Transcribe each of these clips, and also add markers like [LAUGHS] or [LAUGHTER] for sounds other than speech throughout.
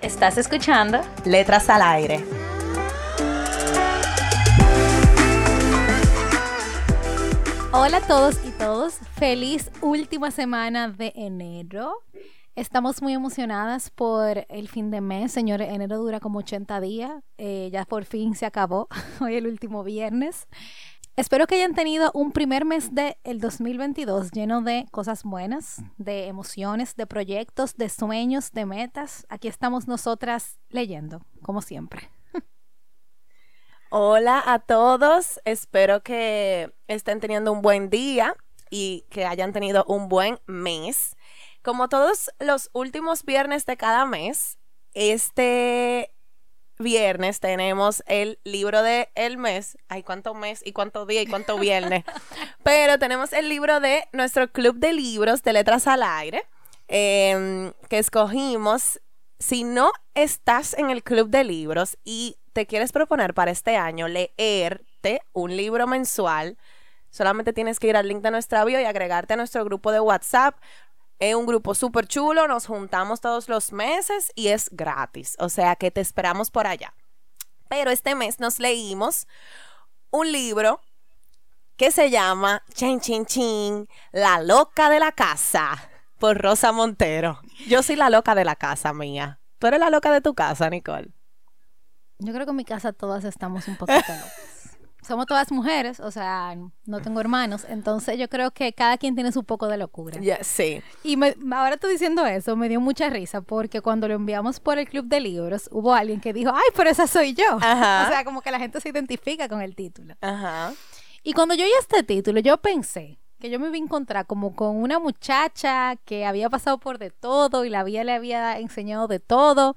Estás escuchando Letras al Aire. Hola a todos y todos, feliz última semana de enero. Estamos muy emocionadas por el fin de mes, señores. Enero dura como 80 días, eh, ya por fin se acabó, [LAUGHS] hoy el último viernes. Espero que hayan tenido un primer mes del el 2022 lleno de cosas buenas, de emociones, de proyectos, de sueños, de metas. Aquí estamos nosotras leyendo, como siempre. Hola a todos, espero que estén teniendo un buen día y que hayan tenido un buen mes. Como todos los últimos viernes de cada mes, este viernes tenemos el libro de el mes. Ay, cuánto mes y cuánto día y cuánto viernes. [LAUGHS] Pero tenemos el libro de nuestro club de libros de letras al aire em, que escogimos. Si no estás en el club de libros y te quieres proponer para este año leerte un libro mensual, solamente tienes que ir al link de nuestra bio y agregarte a nuestro grupo de WhatsApp. Es un grupo súper chulo, nos juntamos todos los meses y es gratis, o sea que te esperamos por allá. Pero este mes nos leímos un libro que se llama Chin Chin Chin, La loca de la casa, por Rosa Montero. Yo soy la loca de la casa mía. Tú eres la loca de tu casa, Nicole. Yo creo que en mi casa todas estamos un poquito [LAUGHS] locas. Somos todas mujeres, o sea, no tengo hermanos, entonces yo creo que cada quien tiene su poco de locura. Sí. Y me, ahora estoy diciendo eso, me dio mucha risa porque cuando lo enviamos por el club de libros, hubo alguien que dijo, ay, pero esa soy yo. Ajá. O sea, como que la gente se identifica con el título. Ajá. Y cuando yo oí este título, yo pensé que yo me iba a encontrar como con una muchacha que había pasado por de todo y la vida le había enseñado de todo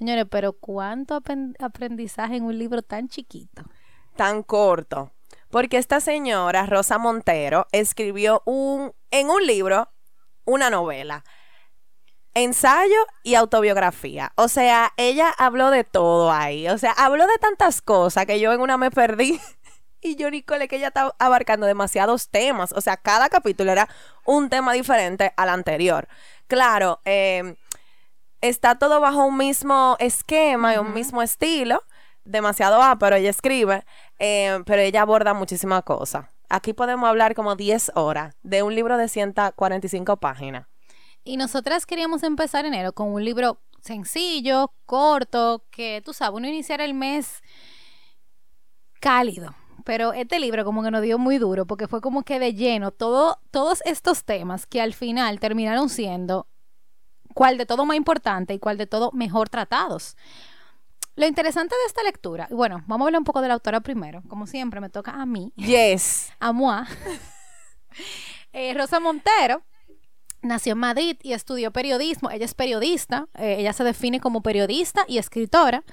Señores, pero ¿cuánto aprendizaje en un libro tan chiquito? Tan corto. Porque esta señora, Rosa Montero, escribió un, en un libro una novela, ensayo y autobiografía. O sea, ella habló de todo ahí. O sea, habló de tantas cosas que yo en una me perdí. [LAUGHS] y yo, Nicole, que ella está abarcando demasiados temas. O sea, cada capítulo era un tema diferente al anterior. Claro, eh, está todo bajo un mismo esquema y un mismo estilo. Demasiado A, pero ella escribe, eh, pero ella aborda muchísimas cosas. Aquí podemos hablar como 10 horas de un libro de 145 páginas. Y nosotras queríamos empezar enero con un libro sencillo, corto, que tú sabes, uno iniciar el mes cálido. Pero este libro como que nos dio muy duro porque fue como que de lleno todo, todos estos temas que al final terminaron siendo cuál de todo más importante y cuál de todo mejor tratados. Lo interesante de esta lectura, bueno, vamos a hablar un poco de la autora primero, como siempre me toca a mí. Yes. A moi. [LAUGHS] Eh, Rosa Montero nació en Madrid y estudió periodismo. Ella es periodista, eh, ella se define como periodista y escritora.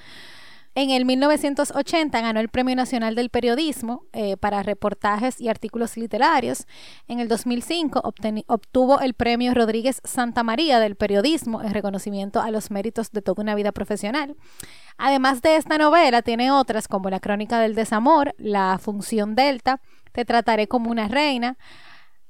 En el 1980 ganó el Premio Nacional del Periodismo eh, para reportajes y artículos literarios. En el 2005 obtuvo el Premio Rodríguez Santa María del Periodismo en reconocimiento a los méritos de toda una vida profesional. Además de esta novela, tiene otras como La Crónica del Desamor, La Función Delta, Te Trataré como una Reina,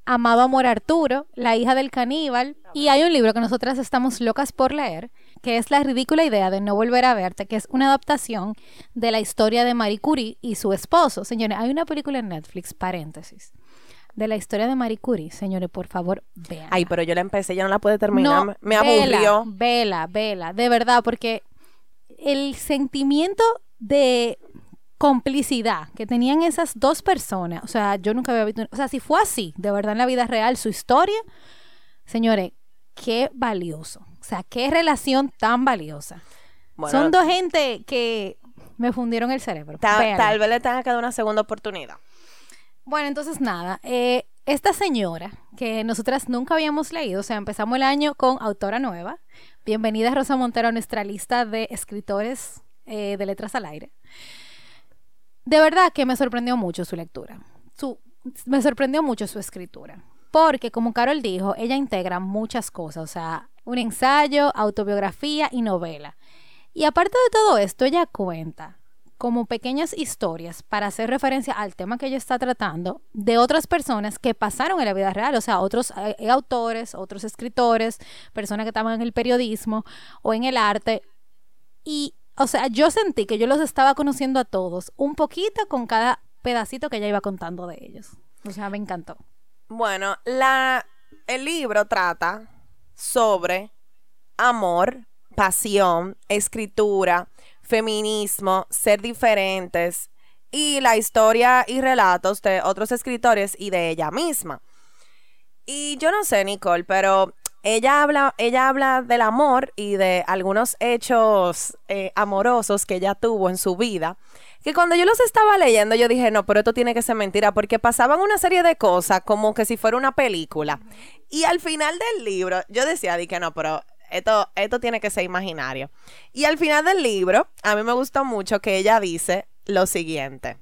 Amado Amor Arturo, La hija del caníbal, y hay un libro que nosotras estamos locas por leer, que es La ridícula idea de no volver a verte, que es una adaptación de la historia de Marie Curie y su esposo. Señores, hay una película en Netflix, paréntesis, de la historia de Marie Curie. Señores, por favor, vean. Ay, pero yo la empecé, ya no la pude terminar, me aburrió. Vela, vela, de verdad, porque el sentimiento de complicidad que tenían esas dos personas, o sea, yo nunca había visto, o sea, si fue así, de verdad en la vida real, su historia, señores, qué valioso, o sea, qué relación tan valiosa. Son dos gente que me fundieron el cerebro. tal vez le tenga que dar una segunda oportunidad. Bueno, entonces nada, eh, esta señora que nosotras nunca habíamos leído, o sea, empezamos el año con autora nueva, Bienvenida Rosa Montero a nuestra lista de escritores eh, de letras al aire. De verdad que me sorprendió mucho su lectura. Su, me sorprendió mucho su escritura. Porque, como Carol dijo, ella integra muchas cosas. O sea, un ensayo, autobiografía y novela. Y aparte de todo esto, ella cuenta como pequeñas historias para hacer referencia al tema que ella está tratando de otras personas que pasaron en la vida real, o sea, otros eh, autores, otros escritores, personas que estaban en el periodismo o en el arte. Y, o sea, yo sentí que yo los estaba conociendo a todos un poquito con cada pedacito que ella iba contando de ellos. O sea, me encantó. Bueno, la, el libro trata sobre amor, pasión, escritura, feminismo, ser diferentes y la historia y relatos de otros escritores y de ella misma. Y yo no sé, Nicole, pero ella habla, ella habla del amor y de algunos hechos eh, amorosos que ella tuvo en su vida. Que cuando yo los estaba leyendo, yo dije, no, pero esto tiene que ser mentira, porque pasaban una serie de cosas como que si fuera una película. Y al final del libro, yo decía, di que no, pero esto, esto tiene que ser imaginario. Y al final del libro, a mí me gustó mucho que ella dice lo siguiente.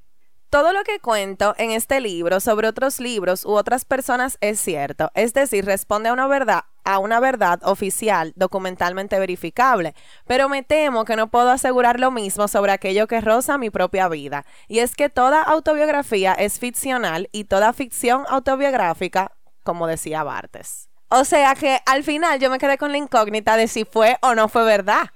Todo lo que cuento en este libro sobre otros libros u otras personas es cierto, es decir, responde a una verdad, a una verdad oficial, documentalmente verificable, pero me temo que no puedo asegurar lo mismo sobre aquello que roza mi propia vida, y es que toda autobiografía es ficcional y toda ficción autobiográfica, como decía Bartes. O sea que al final yo me quedé con la incógnita de si fue o no fue verdad.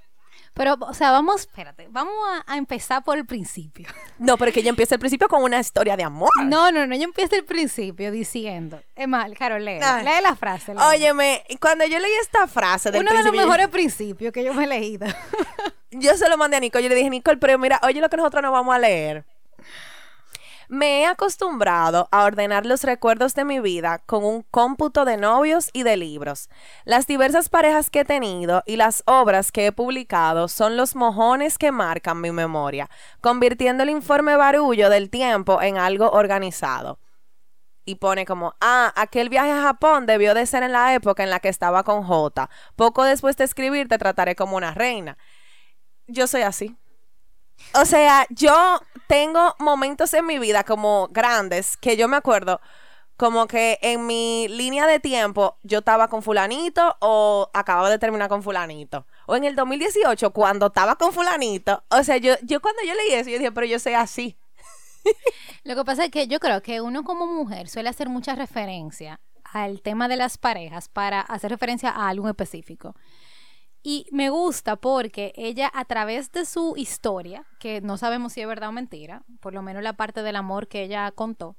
Pero, o sea, vamos, espérate, vamos a, empezar por el principio. [LAUGHS] No, pero que yo empiece el principio con una historia de amor. No, no, no, yo empiezo el principio diciendo, es mal, Carol, lee, lee la frase. Óyeme, cuando yo leí esta frase del Uno de los mejores principios que yo me he leído. [LAUGHS] yo se lo mandé a Nicole, yo le dije, Nicole, pero mira, oye lo que nosotros no vamos a leer. Me he acostumbrado a ordenar los recuerdos de mi vida con un cómputo de novios y de libros. Las diversas parejas que he tenido y las obras que he publicado son los mojones que marcan mi memoria, convirtiendo el informe barullo del tiempo en algo organizado. Y pone como, ah, aquel viaje a Japón debió de ser en la época en la que estaba con J. Poco después de escribir te trataré como una reina. Yo soy así. O sea, yo tengo momentos en mi vida como grandes que yo me acuerdo como que en mi línea de tiempo yo estaba con fulanito o acababa de terminar con fulanito. O en el 2018 cuando estaba con fulanito. O sea, yo, yo cuando yo leí eso, yo dije, pero yo soy así. [LAUGHS] Lo que pasa es que yo creo que uno como mujer suele hacer mucha referencia al tema de las parejas para hacer referencia a algo específico. Y me gusta porque ella a través de su historia, que no sabemos si es verdad o mentira, por lo menos la parte del amor que ella contó,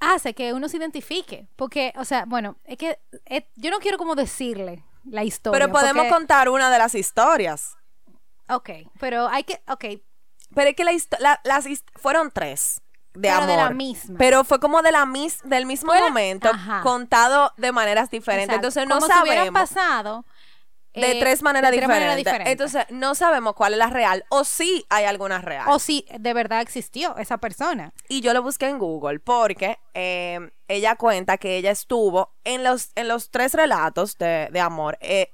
hace que uno se identifique. Porque, o sea, bueno, es que yo no quiero como decirle la historia. Pero podemos contar una de las historias. Ok, pero hay que, ok. Pero es que la, las fueron tres de pero amor. de la misma. Pero fue como de la mis, del mismo momento, contado de maneras diferentes. Entonces no como sabemos. Si pasado de eh, tres maneras diferentes. Entonces, no sabemos cuál es la real o si hay alguna real. O si de verdad existió esa persona. Y yo lo busqué en Google porque eh, ella cuenta que ella estuvo en los, en los tres relatos de, amor. Eh,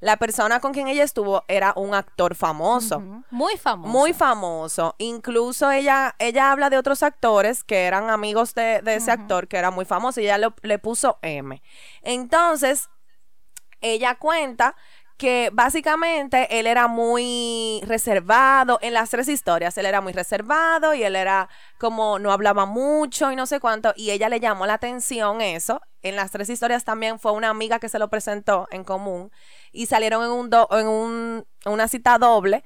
la persona con quien ella estuvo era un actor famoso. Muy famoso. Muy famoso. Incluso ella, ella habla de otros actores que eran amigos de, ese actor que era muy famoso y ella le puso M. Entonces, ella cuenta que básicamente él era muy reservado en las tres historias, él era muy reservado y él era como no hablaba mucho y no sé cuánto y ella le llamó la atención eso. En las tres historias también fue una amiga que se lo presentó en común y salieron en, un en un, una cita doble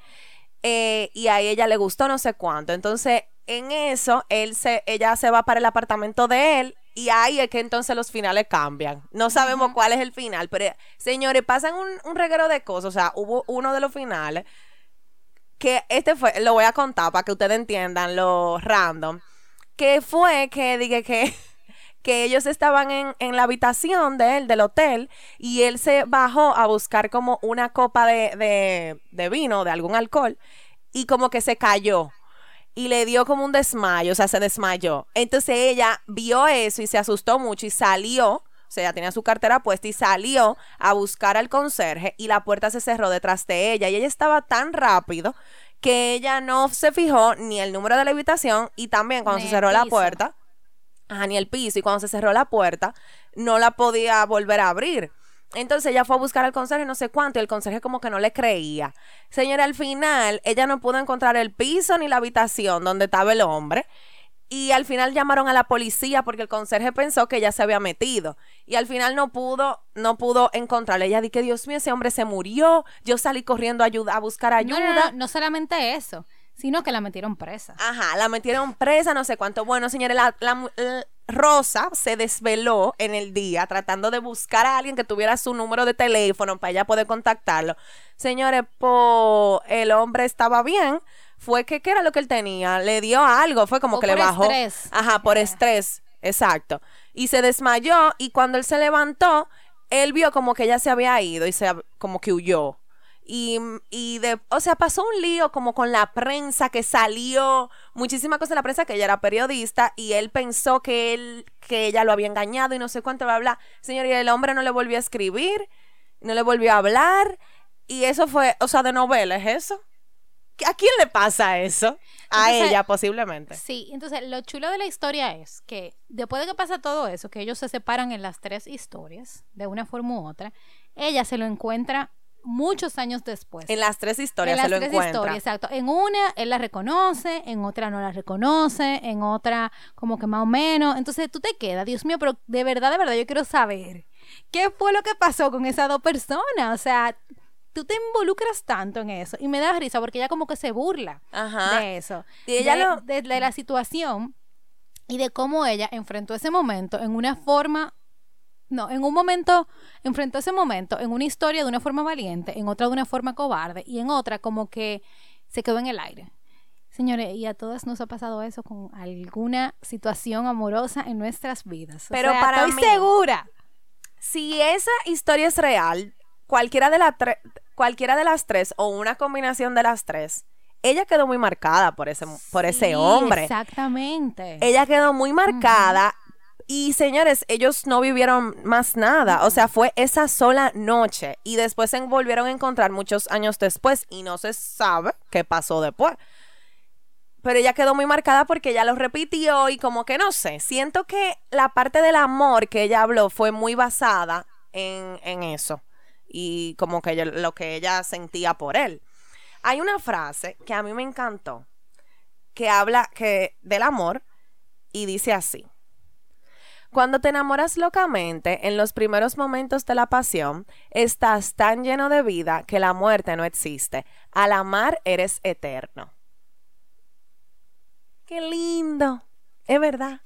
eh, y a ella le gustó no sé cuánto. Entonces en eso él se, ella se va para el apartamento de él y ahí es que entonces los finales cambian. No sabemos cuál es el final, pero señores, pasan un, un reguero de cosas. O sea, hubo uno de los finales que este fue, lo voy a contar para que ustedes entiendan lo random. Que fue que dije que, [LAUGHS] que ellos estaban en, en, la habitación de él, del hotel, y él se bajó a buscar como una copa de, de, de vino, de algún alcohol, y como que se cayó y le dio como un desmayo, o sea, se desmayó. Entonces ella vio eso y se asustó mucho y salió. O sea, tenía su cartera puesta y salió a buscar al conserje y la puerta se cerró detrás de ella y ella estaba tan rápido que ella no se fijó ni el número de la habitación y también cuando se cerró la puerta, ajá, ni el piso y cuando se cerró la puerta no la podía volver a abrir. Entonces ella fue a buscar al conserje no sé cuánto y el conserje como que no le creía. Señora, al final ella no pudo encontrar el piso ni la habitación donde estaba el hombre. Y al final llamaron a la policía porque el conserje pensó que ella se había metido. Y al final no pudo, no pudo encontrarle. Ella dijo, Dios mío, ese hombre se murió. Yo salí corriendo a, ayuda, a buscar No, ayuda. no, no, no solamente eso, sino que la metieron presa. Ajá, la metieron presa, no sé cuánto. Bueno, señores, la, la- Rosa se desveló en el día tratando de buscar a alguien que tuviera su número de teléfono para ella poder contactarlo. Señores, po, el hombre estaba bien. Fue que, ¿qué era lo que él tenía? Le dio algo, fue como O que le por bajó. estrés. Ajá, por Eh. estrés, exacto. Y se desmayó y cuando él se levantó, él vio como que ella se había ido y se como que huyó. Y, y de, o sea, pasó un lío como con la prensa que salió, muchísimas cosas en la prensa que ella era periodista y él pensó que él, que ella lo había engañado y no sé cuánto, bla, bla. Señor, y el hombre no le volvió a escribir, no le volvió a hablar y eso fue, o sea, de novela, ¿es eso? ¿A quién le pasa eso? A Entonces- ella, posiblemente. Sí, entonces lo chulo de la historia es que después de que pasa todo eso, que ellos se separan en las tres historias, de una forma u otra, ella se lo encuentra muchos años después. En las tres historias en las se lo tres encuentra. historias, exacto. En una él la reconoce, en otra no la reconoce, en otra como que más o menos. Entonces tú te quedas, Dios mío, pero de verdad, de verdad, yo quiero saber qué fue lo que pasó con esas dos personas. O sea, tú te involucras tanto en eso y me da risa porque ella como que se burla Ajá. de eso, Y ella de, lo- de- de la situación y de cómo ella enfrentó ese momento en una forma no, en un momento enfrentó ese momento en una historia de una forma valiente, en otra de una forma cobarde y en otra como que se quedó en el aire. Señores, y a todas nos ha pasado eso con alguna situación amorosa en nuestras vidas. O Pero sea, para estoy mí- segura. Si esa historia es real, cualquiera de, la cualquiera de las tres o una combinación de las tres, ella quedó muy marcada por ese, por ese Sí, hombre. Exactamente. Ella quedó muy marcada. Y señores, ellos no vivieron más nada. O sea, fue esa sola noche. Y después se volvieron a encontrar muchos años después. Y no se sabe qué pasó después. Pero ella quedó muy marcada porque ella lo repitió y como que no sé. Siento que la parte del amor que ella habló fue muy basada en, en eso. Y como que lo que ella sentía por él. Hay una frase que a mí me encantó. Que habla que, del amor y dice así. Cuando te enamoras locamente, en los primeros momentos de la pasión, estás tan lleno de vida que la muerte no existe. Al amar eres eterno. Qué lindo. Es verdad.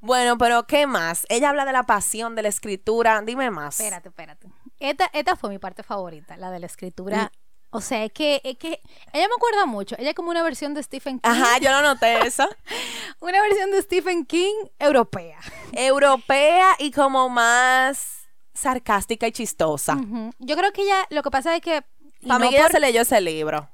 Bueno, pero ¿qué más? Ella habla de la pasión, de la escritura. Dime más. Espérate, espérate. Esta, esta fue mi parte favorita, la de la escritura. O sea, es que, es que ella me acuerda mucho. Ella es como una versión de Stephen King. Ajá, yo no noté eso. [LAUGHS] Una versión de Stephen King europea. Europea y como más sarcástica y chistosa. Yo creo que ella, lo que pasa es que... Para mí no que ella por- se leyó ese libro.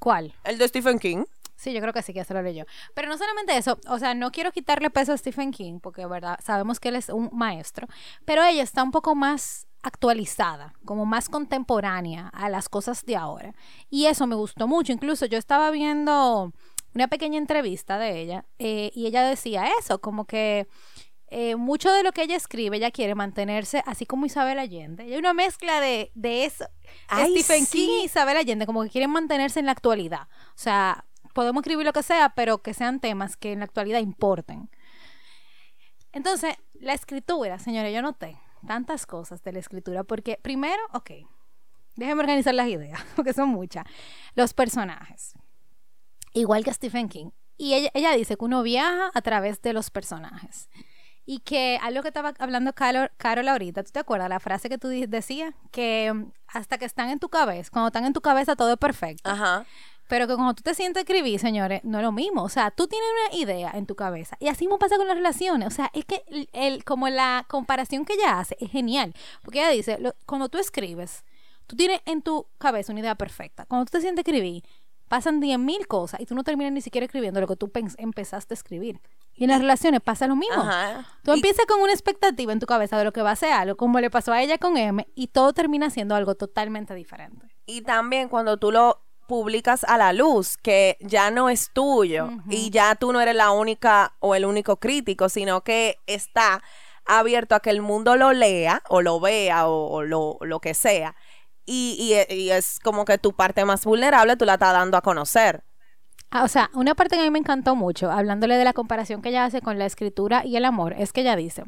¿Cuál? El de Stephen King. Sí, yo creo que sí que se lo leyó. Pero no solamente eso, o sea, no quiero quitarle peso a Stephen King, porque, verdad, sabemos que él es un maestro, pero ella está un poco más actualizada, como más contemporánea a las cosas de ahora. Y eso me gustó mucho. Incluso yo estaba viendo una pequeña entrevista de ella eh, y ella decía eso, como que eh, mucho de lo que ella escribe, ella quiere mantenerse así como Isabel Allende. Y hay una mezcla de, de eso, Ay, Stephen sí. King y Isabel Allende, como que quieren mantenerse en la actualidad. O sea, podemos escribir lo que sea, pero que sean temas que en la actualidad importen. Entonces, la escritura, señores, yo noté tantas cosas de la escritura, porque primero, ok, déjenme organizar las ideas, [LAUGHS] porque son muchas. Los personajes, igual que Stephen King. Y ella, dice que uno viaja a través de los personajes. Y que algo que estaba hablando Carol, Carol ahorita, ¿tú te acuerdas la frase que tú decías? Que mm, hasta que están en tu cabeza, cuando están en tu cabeza todo es perfecto. Ajá. Pero que cuando tú te sientes a escribir, señores, no es lo mismo. O sea, tú tienes una idea en tu cabeza. Y así mismo pasa con las relaciones. O sea, es que el, el- como la comparación que ella hace es genial. Porque ella dice, lo- cuando tú escribes, tú tienes en tu cabeza una idea perfecta. Cuando tú te sientes a escribir, pasan 10.000 cosas y tú no terminas ni siquiera escribiendo lo que tú empezaste a escribir. Y en las relaciones pasa lo mismo. Ajá. Tú Y- empiezas con una expectativa en tu cabeza de lo que va a ser algo, como le pasó a ella con M, y todo termina siendo algo totalmente diferente. Y también cuando tú lo publicas a la luz, que ya no es tuyo y ya tú no eres la única o el único crítico, sino que está abierto a que el mundo lo lea o lo vea o, o lo, lo que sea. Y, y- y es como que tu parte más vulnerable tú la estás dando a conocer. Ah, o sea, una parte que a mí me encantó mucho, hablándole de la comparación que ella hace con la escritura y el amor, es que ella dice,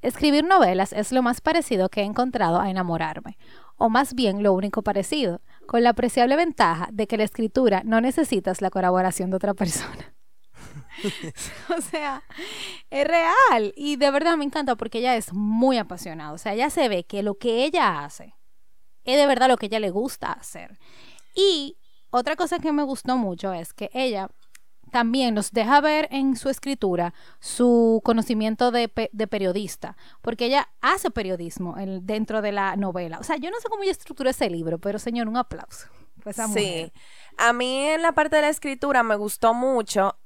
escribir novelas es lo más parecido que he encontrado a enamorarme, o más bien lo único parecido, con la apreciable ventaja de que la escritura no necesitas la colaboración de otra persona. [LAUGHS] o sea, es real y de verdad me encanta porque ella es muy apasionada, o sea, ella se ve que lo que ella hace es de verdad lo que ella le gusta hacer. Y otra cosa que me gustó mucho es que ella también nos deja ver en su escritura su conocimiento de, pe- de periodista, porque ella hace periodismo en- dentro de la novela. O sea, yo no sé cómo ella estructura ese libro, pero señor, un aplauso. mujer. Sí. A mí en la parte de la escritura me gustó mucho.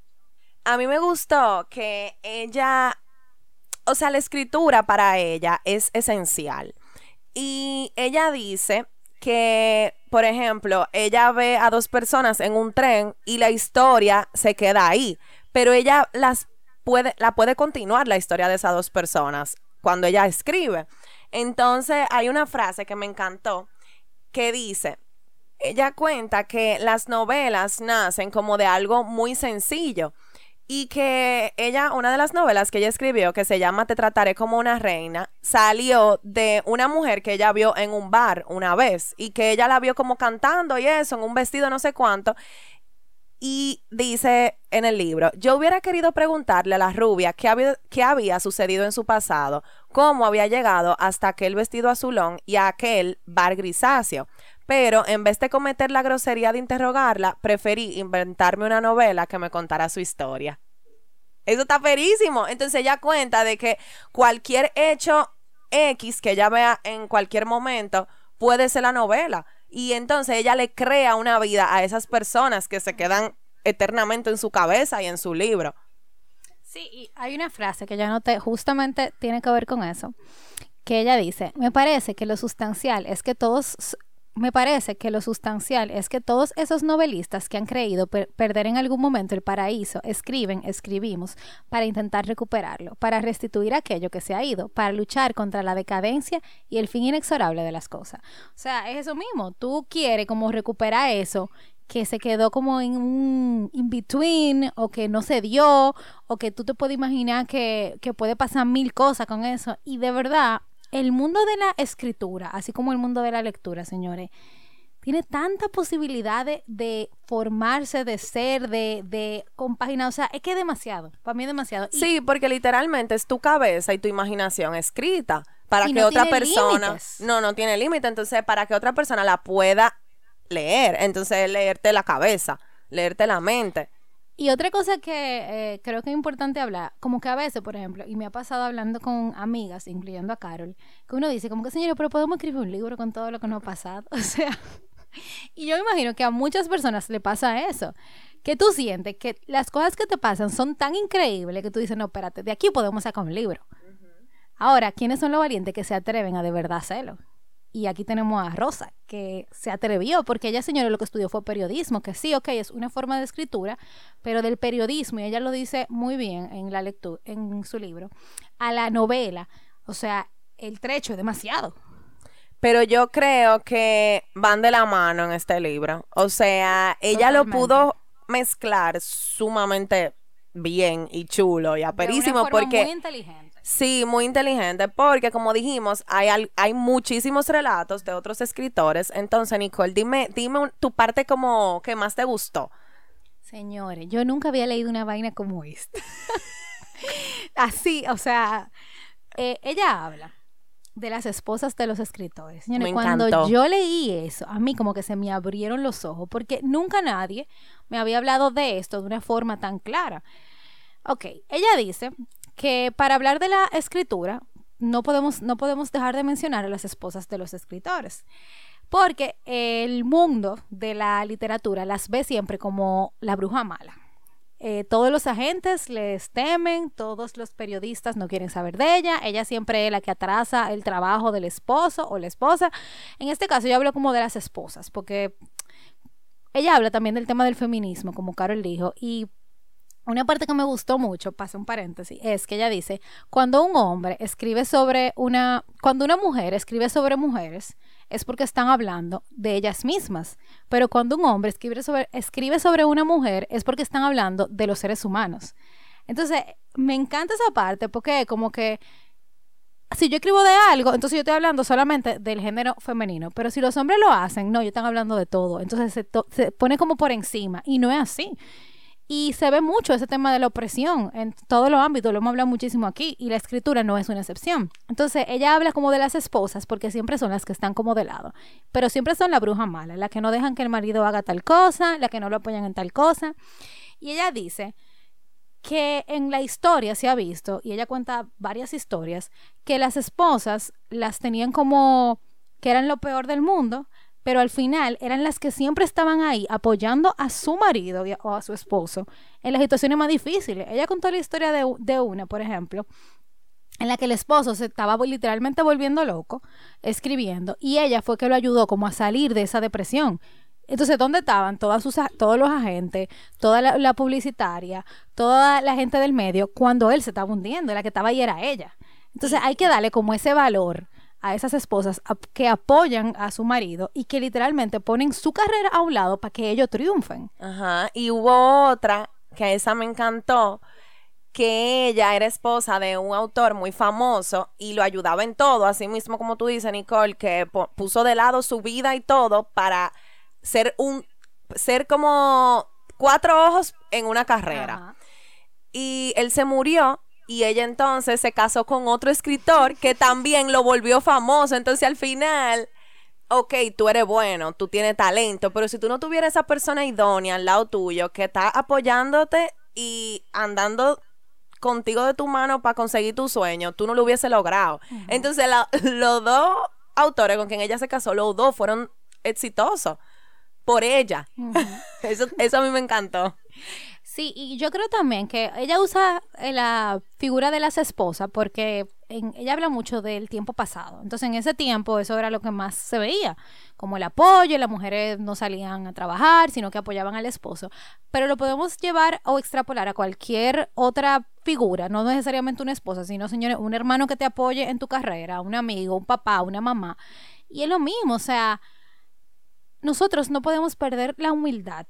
A mí me gustó que ella, o sea, la escritura para ella es esencial. Y ella dice que, por ejemplo, ella ve a dos personas en un tren y la historia se queda ahí, pero ella las puede, la puede continuar la historia de esas dos personas cuando ella escribe. Entonces hay una frase que me encantó que dice, ella cuenta que las novelas nacen como de algo muy sencillo y que ella, una de las novelas que ella escribió, que se llama Te trataré como una reina, salió de una mujer que ella vio en un bar una vez y que ella la vio como cantando y eso, en un vestido no sé cuánto. Y dice en el libro, yo hubiera querido preguntarle a la rubia qué había, qué había sucedido en su pasado, cómo había llegado hasta aquel vestido azulón y aquel bar grisáceo. Pero en vez de cometer la grosería de interrogarla, preferí inventarme una novela que me contara su historia. Eso está perísimo. Entonces ella cuenta de que cualquier hecho X que ella vea en cualquier momento puede ser la novela. Y entonces ella le crea una vida a esas personas que se quedan eternamente en su cabeza y en su libro. Sí, y hay una frase que yo noté, justamente tiene que ver con eso, que ella dice, me parece que lo sustancial es que todos, me parece que lo sustancial es que todos esos novelistas que han creído per- perder en algún momento el paraíso, escriben, escribimos, para intentar recuperarlo, para restituir aquello que se ha ido, para luchar contra la decadencia y el fin inexorable de las cosas. O sea, es eso mismo, tú quieres como recuperar eso que se quedó como en un in-between o que no se dio o que tú te puedes imaginar que, que puede pasar mil cosas con eso. Y de verdad, el mundo de la escritura, así como el mundo de la lectura, señores, tiene tanta posibilidad de, de formarse, de ser, de, de compaginar. O sea, es que es demasiado. Para mí es demasiado. Y- Sí, porque literalmente es tu cabeza y tu imaginación escrita para que no otra persona límites. no no tiene límite, entonces para que otra persona la pueda leer, entonces leerte la cabeza, leerte la mente. Y otra cosa que eh, creo que es importante hablar, como que a veces, por ejemplo, y me ha pasado hablando con amigas, incluyendo a Carol, que uno dice, como que señores, pero podemos escribir un libro con todo lo que nos ha pasado. [LAUGHS] O sea, y yo me imagino que a muchas personas le pasa eso, que tú sientes que las cosas que te pasan son tan increíbles que tú dices, no, espérate, de aquí podemos sacar un libro. Ahora, ¿quiénes son los valientes que se atreven a de verdad hacerlo? Y aquí tenemos a Rosa, que se atrevió, porque ella, señora, lo que estudió fue periodismo, que sí, ok, es una forma de escritura, pero del periodismo, y ella lo dice muy bien en la lectura, en su libro, a la novela. O sea, el trecho es demasiado. Pero yo creo que van de la mano en este libro. O sea, ella lo pudo mezclar sumamente bien y chulo y De aperísimo una forma porque muy inteligente. Sí, muy inteligente, porque como dijimos, hay, al- hay muchísimos relatos de otros escritores. Entonces, Nicole, dime, dime un- tu parte como que más te gustó. Señores, yo nunca había leído una vaina como esta. [LAUGHS] Así, o sea, eh, ella habla de las esposas de los escritores. Señores, Me cuando yo leí eso, a mí como que se me abrieron los ojos, porque nunca nadie me había hablado de esto de una forma tan clara. Ok, ella dice que para hablar de la escritura no podemos, no podemos dejar de mencionar a las esposas de los escritores. Porque el mundo de la literatura las ve siempre como la bruja mala. eh, todos los agentes les temen, todos los periodistas no quieren saber de ella, ella siempre es la que atrasa el trabajo del esposo o la esposa. En este caso yo hablo como de las esposas, porque ella habla también del tema del feminismo, como Carol dijo, y una parte que me gustó mucho, pasa un paréntesis, es que ella dice, cuando un hombre escribe sobre una, cuando una mujer escribe sobre mujeres, es porque están hablando de ellas mismas. Pero cuando un hombre escribe sobre, escribe sobre una mujer, es porque están hablando de los seres humanos. Entonces, me encanta esa parte porque como que si yo escribo de algo, entonces yo estoy hablando solamente del género femenino, pero si los hombres lo hacen, no, yo están hablando de todo, entonces se, se pone como por encima y no es así. Y se ve mucho ese tema de la opresión en todos los ámbitos, lo hemos hablado muchísimo aquí, y la escritura no es una excepción. Entonces, ella habla como de las esposas, porque siempre son las que están como de lado, pero siempre son la bruja mala, la que no dejan que el marido haga tal cosa, la que no lo apoyan en tal cosa. Y ella dice que en la historia se ha visto, y ella cuenta varias historias, que las esposas las tenían como que eran lo peor del mundo, pero al final eran las que siempre estaban ahí apoyando a su marido o a su esposo en las situaciones más difíciles. Ella contó la historia de, de una, por ejemplo, en la que el esposo se estaba literalmente volviendo loco escribiendo y ella fue que lo ayudó como a salir de esa depresión. Entonces, ¿dónde estaban todas sus, todos los agentes, toda la, la, publicitaria, toda la gente del medio cuando él se estaba hundiendo? La que estaba ahí era ella. Entonces, hay que darle como ese valor a esas esposas que apoyan a su marido y que literalmente ponen su carrera a un lado para que ellos triunfen. Ajá, y hubo otra que a esa me encantó, que ella era esposa de un autor muy famoso y lo ayudaba en todo, así mismo como tú dices, Nicole, que puso de lado su vida y todo para ser un, ser como cuatro ojos en una carrera. Y él se murió y ella entonces se casó con otro escritor que también lo volvió famoso. Entonces al final, ok, tú eres bueno, tú tienes talento, pero si tú no tuvieras esa persona idónea al lado tuyo que está apoyándote y andando contigo de tu mano para conseguir tu sueño, tú no lo hubiese logrado. Entonces los dos autores con quien ella se casó, los dos fueron exitosos por ella. [LAUGHS] eso, eso a mí me encantó. Sí, y yo creo también que ella usa eh, la figura de las esposas porque ella habla mucho del tiempo pasado. Entonces, en ese tiempo eso era lo que más se veía, como el apoyo, las mujeres no salían a trabajar, sino que apoyaban al esposo. Pero lo podemos llevar o extrapolar a cualquier otra figura, no necesariamente una esposa, sino, señores, un hermano que te apoye en tu carrera, un amigo, un papá, una mamá. Y es lo mismo, o sea, nosotros no podemos perder la humildad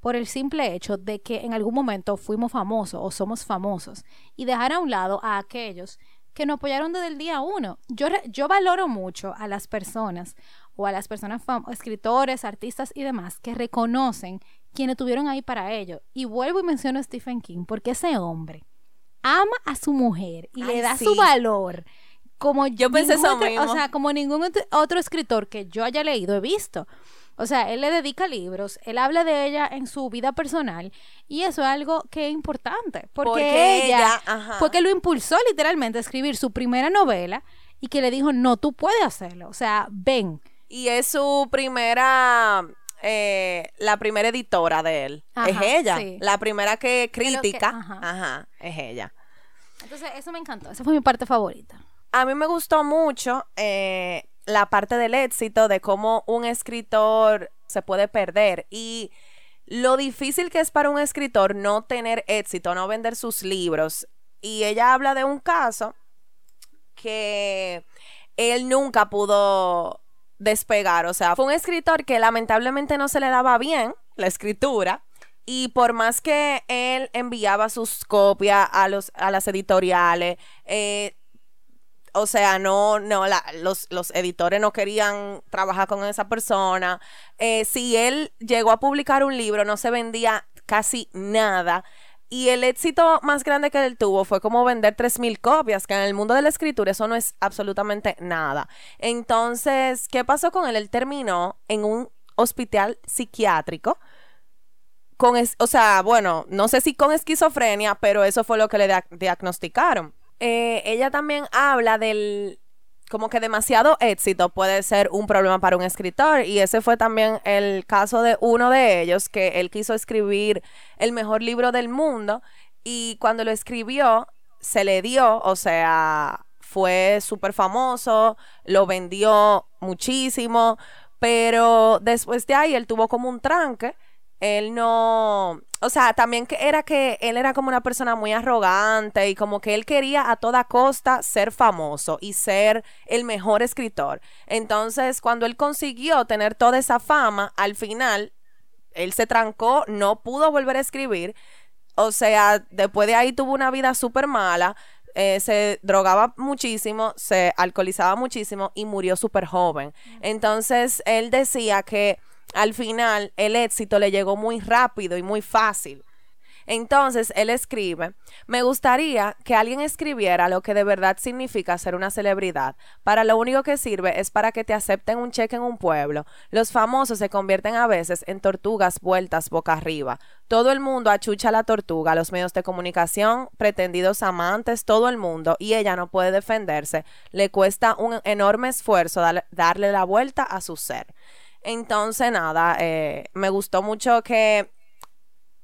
por el simple hecho de que en algún momento fuimos famosos o somos famosos y dejar a un lado a aquellos que nos apoyaron desde el día uno. Yo, yo valoro mucho a las personas o a las personas, escritores, artistas y demás, que reconocen quienes estuvieron ahí para ello. Y vuelvo y menciono a Stephen King, porque ese hombre ama a su mujer y le da su valor. Como yo pensé eso O sea, como ningún otro escritor que yo haya leído he visto. O sea, él le dedica libros, él habla de ella en su vida personal y eso es algo que es importante porque, ella, fue que lo impulsó literalmente a escribir su primera novela y que le dijo, no, tú puedes hacerlo, o sea, ven. Y es su primera, eh, la primera editora de él, es ella, la primera que critica, ajá. es ella. Entonces, eso me encantó, esa fue mi parte favorita. A mí me gustó mucho eh, la parte del éxito, de cómo un escritor se puede perder y lo difícil que es para un escritor no tener éxito, no vender sus libros. Y ella habla de un caso que él nunca pudo despegar, o sea, fue un escritor que lamentablemente no se le daba bien la escritura. Y por más que él enviaba sus copias a, los, a las editoriales, eh, o sea, no, no, los, editores no querían trabajar con esa persona. Eh, si él llegó a publicar un libro, no se vendía casi nada. Y el éxito más grande que él tuvo fue como vender 3.000 copias, que en el mundo de la escritura eso no es absolutamente nada. Entonces, ¿qué pasó con él? Él terminó en un hospital psiquiátrico. Con o sea, bueno, no sé si con esquizofrenia, pero eso fue lo que le diagnosticaron. Eh, ella también habla del como que demasiado éxito puede ser un problema para un escritor y ese fue también el caso de uno de ellos que él quiso escribir el mejor libro del mundo y cuando lo escribió se le dio, o sea, fue súper famoso, lo vendió muchísimo, pero después de ahí él tuvo como un tranque él no, o sea, también que era que él era como una persona muy arrogante y como que él quería a toda costa ser famoso y ser el mejor escritor. Entonces, cuando él consiguió tener toda esa fama, al final, él se trancó, no pudo volver a escribir. O sea, después de ahí tuvo una vida súper mala. Eh, se drogaba muchísimo, se alcoholizaba muchísimo y murió súper joven. Entonces, él decía que al final el éxito le llegó muy rápido y muy fácil. Entonces él escribe, me gustaría que alguien escribiera lo que de verdad significa ser una celebridad. Para lo único que sirve es para que te acepten un cheque en un pueblo. Los famosos se convierten a veces en tortugas vueltas boca arriba. Todo el mundo achucha a la tortuga, los medios de comunicación, pretendidos amantes, todo el mundo, y ella no puede defenderse. Le cuesta un enorme esfuerzo darle la vuelta a su ser. Entonces, nada, eh, me gustó mucho que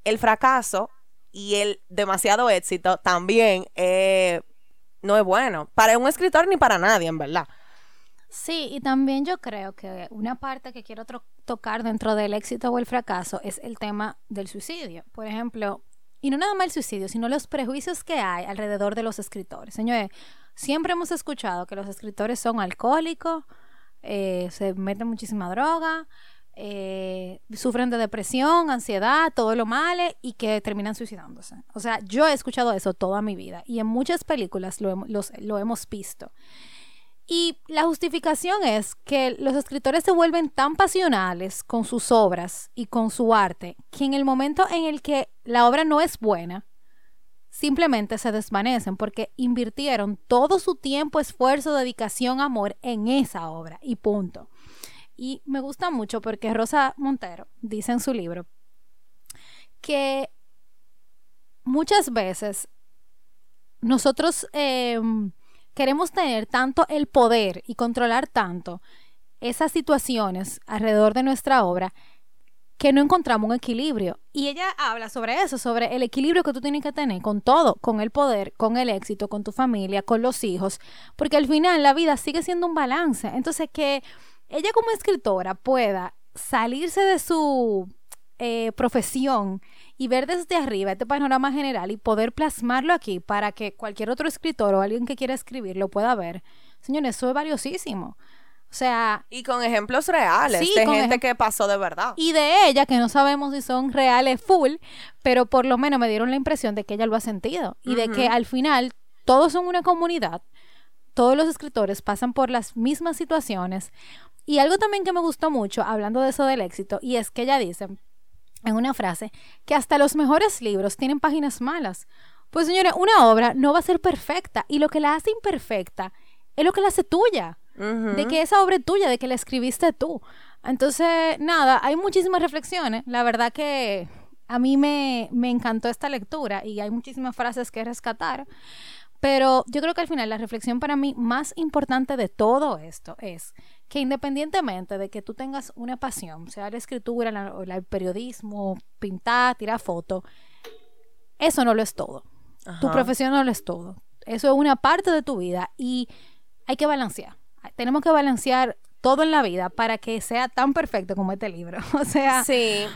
el fracaso y el demasiado éxito también eh, no es bueno para un escritor ni para nadie, en verdad. Sí, y también yo creo que una parte que quiero tocar dentro del éxito o el fracaso es el tema del suicidio. Por ejemplo, y no nada más el suicidio, sino los prejuicios que hay alrededor de los escritores. Señores, siempre hemos escuchado que los escritores son alcohólicos, eh, se meten muchísima droga, eh, sufren de depresión, ansiedad, todo lo malo y que terminan suicidándose. O sea, yo he escuchado eso toda mi vida y en muchas películas lo hemos visto. Y la justificación es que los escritores se vuelven tan pasionales con sus obras y con su arte que en el momento en el que la obra no es buena, simplemente se desvanecen porque invirtieron todo su tiempo, esfuerzo, dedicación, amor en esa obra y punto. Y me gusta mucho porque Rosa Montero dice en su libro que muchas veces nosotros em, queremos tener tanto el poder y controlar tanto esas situaciones alrededor de nuestra obra que no encontramos un equilibrio. Y ella habla sobre eso, sobre el equilibrio que tú tienes que tener con todo, con el poder, con el éxito, con tu familia, con los hijos, porque al final la vida sigue siendo un balance. Entonces, que ella como escritora pueda salirse de su eh, profesión y ver desde arriba este panorama general y poder plasmarlo aquí para que cualquier otro escritor o alguien que quiera escribir lo pueda ver. Señores, eso es valiosísimo. O sea. Y con ejemplos reales de gente que pasó de verdad. Y de ella, que no sabemos si son reales full, pero por lo menos me dieron la impresión de que ella lo ha sentido. Y de que al final todos son una comunidad. Todos los escritores pasan por las mismas situaciones. Y algo también que me gustó mucho, hablando de eso del éxito, y es que ella dice en una frase que hasta los mejores libros tienen páginas malas. Pues señores, una obra no va a ser perfecta y lo que la hace imperfecta es lo que la hace tuya de que esa obra es tuya, de que la escribiste tú. Entonces, nada, hay muchísimas reflexiones. La verdad que a mí me, me encantó esta lectura y hay muchísimas frases que rescatar. Pero yo creo que al final la reflexión para mí más importante de todo esto es que independientemente de que tú tengas una pasión, sea la escritura, el periodismo, pintar, tirar fotos, eso no lo es todo. Tu profesión no lo es todo. Eso es una parte de tu vida y hay que balancear tenemos que balancear todo en la vida para que sea tan perfecto como este libro. [LAUGHS] O sea, sí.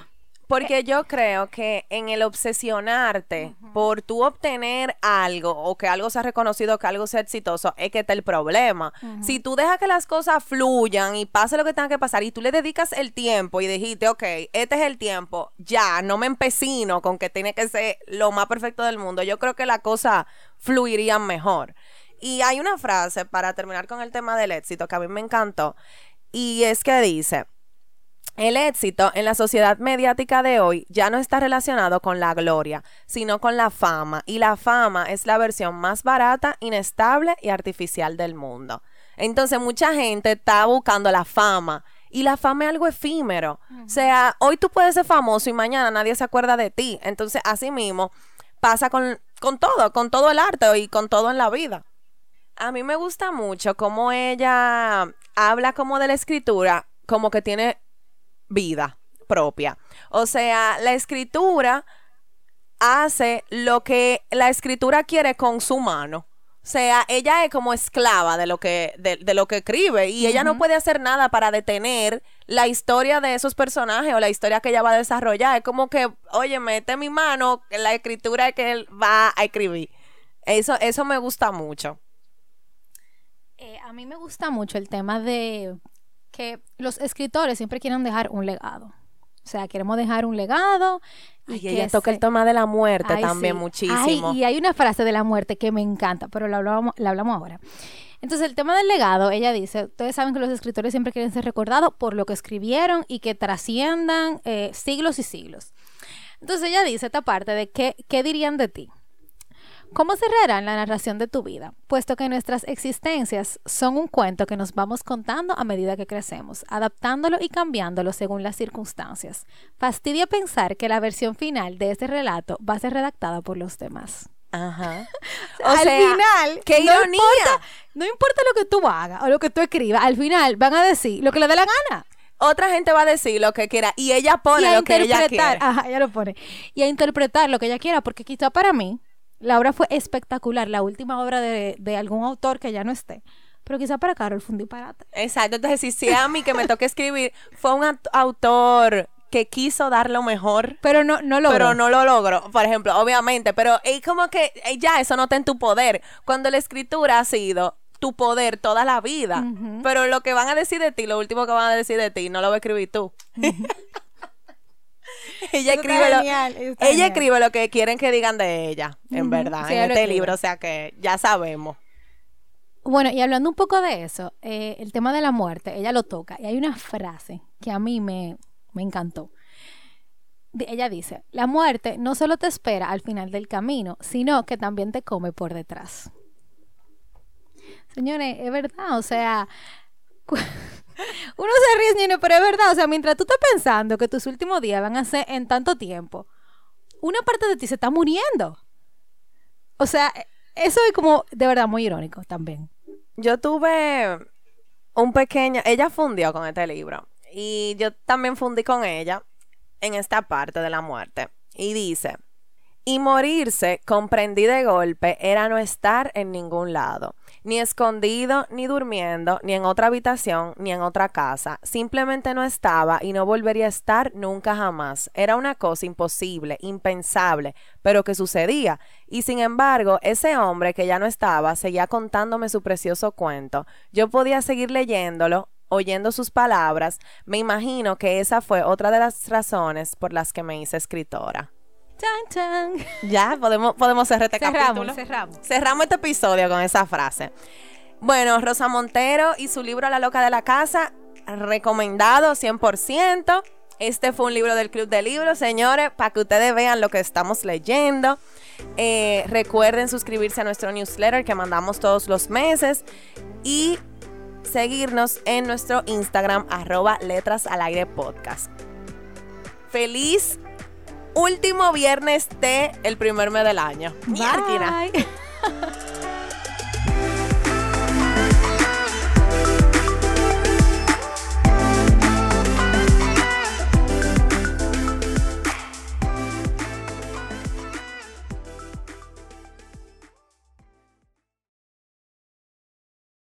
Porque yo creo que en el obsesionarte por tú obtener algo o que algo sea reconocido, que algo sea exitoso, es que está el problema. Si tú dejas que las cosas fluyan y pase lo que tenga que pasar y tú le dedicas el tiempo y dijiste, ok, este es el tiempo, ya, no me empecino con que tiene que ser lo más perfecto del mundo, yo creo que la cosa fluiría mejor. Y hay una frase para terminar con el tema del éxito que a mí me encantó y es que dice, el éxito en la sociedad mediática de hoy ya no está relacionado con la gloria, sino con la fama, y la fama es la versión más barata, inestable y artificial del mundo. Entonces mucha gente está buscando la fama. Y la fama es algo efímero. O sea, hoy tú puedes ser famoso y mañana nadie se acuerda de ti. Entonces, así mismo pasa con, con todo, con todo el arte y con todo en la vida. A mí me gusta mucho cómo ella habla como de la escritura, como que tiene vida propia. O sea, la escritura hace lo que la escritura quiere con su mano. O sea, ella es como esclava de lo que, de, de lo que escribe y ella no puede hacer nada para detener la historia de esos personajes o la historia que ella va a desarrollar. Es como que, oye, mete mi mano en la escritura que él va a escribir. Eso, eso me gusta mucho. A mí me gusta mucho el tema de que los escritores siempre quieren dejar un legado. O sea, queremos dejar un legado. Y ella toca el tema de la muerte también muchísimo. y hay una frase de la muerte que me encanta, pero la hablamos, la hablamos ahora. Entonces, el tema del legado, ella dice, ustedes saben que los escritores siempre quieren ser recordados por lo que escribieron y que trasciendan eh, siglos y siglos. Entonces, ella dice esta parte de qué, qué dirían de ti. ¿Cómo cerrarán la narración de tu vida? Puesto que nuestras existencias son un cuento que nos vamos contando a medida que crecemos, adaptándolo y cambiándolo según las circunstancias. Fastidia pensar que la versión final de este relato va a ser redactada por los demás. Ajá. [LAUGHS] O al final, qué no ironía. Importa, no importa lo que tú hagas o lo que tú escribas, al final van a decir lo que le dé la gana. Otra gente va a decir lo que quiera y ella pone y lo que ella quiere. ajá, ella lo pone. Y a interpretar lo que ella quiera, porque quizá para mí la obra fue espectacular, la última obra de, de algún autor que ya no esté. Pero quizá para Carol fue un disparate. Exacto. Entonces, si, si a mí que me toca escribir fue un aut- autor que quiso dar lo mejor, Pero no, no logró. pero no lo logró, por ejemplo, obviamente, pero es como que eh, ya eso no está en tu poder. Cuando la escritura ha sido tu poder toda la vida, Ujú. pero lo que van a decir de ti, lo último que van a decir de ti, no lo va a escribir tú. [LAUGHS] ella Eso escribe lo, genial, ella genial. escribe lo que quieren que digan de ella, en verdad, sí, en este escribe. libro, o sea que ya sabemos. Bueno, y hablando un poco de eso, eh, el tema de la muerte, ella lo toca. Y hay una frase que a mí me, me encantó. De- ella dice, la muerte no solo te espera al final del camino, sino que también te come por detrás. Señores, es verdad, o sea, [LAUGHS] uno se ríe, señores, pero es verdad, o sea, mientras tú estás pensando que tus últimos días van a ser en tanto tiempo, una parte de ti se está muriendo. O sea, eso es como de verdad muy irónico también. Yo tuve un pequeño, ella fundió con este libro y yo también fundí con ella en esta parte de la muerte. Y dice, y morirse, comprendí de golpe, era no estar en ningún lado, ni escondido, ni durmiendo, ni en otra habitación, ni en otra casa. Simplemente no estaba y no volvería a estar nunca jamás. Era una cosa imposible, impensable, pero que sucedía. Y sin embargo, ese hombre que ya no estaba seguía contándome su precioso cuento. Yo podía seguir leyéndolo, oyendo sus palabras. Me imagino que esa fue otra de las razones por las que me hice escritora. Chan, chan. Ya, podemos, podemos cerrar este Cerramos, capítulo. cerramos. Cerramos este episodio con esa frase. Bueno, Rosa Montero y su libro La Loca de la Casa, recomendado 100%. Este fue un libro del Club de Libros, señores, para que ustedes vean lo que estamos leyendo. Eh, recuerden suscribirse a nuestro newsletter que mandamos todos los meses y seguirnos en nuestro Instagram, arroba letras al aire podcast. Feliz último viernes de el primer mes del año. Bye. [LAUGHS]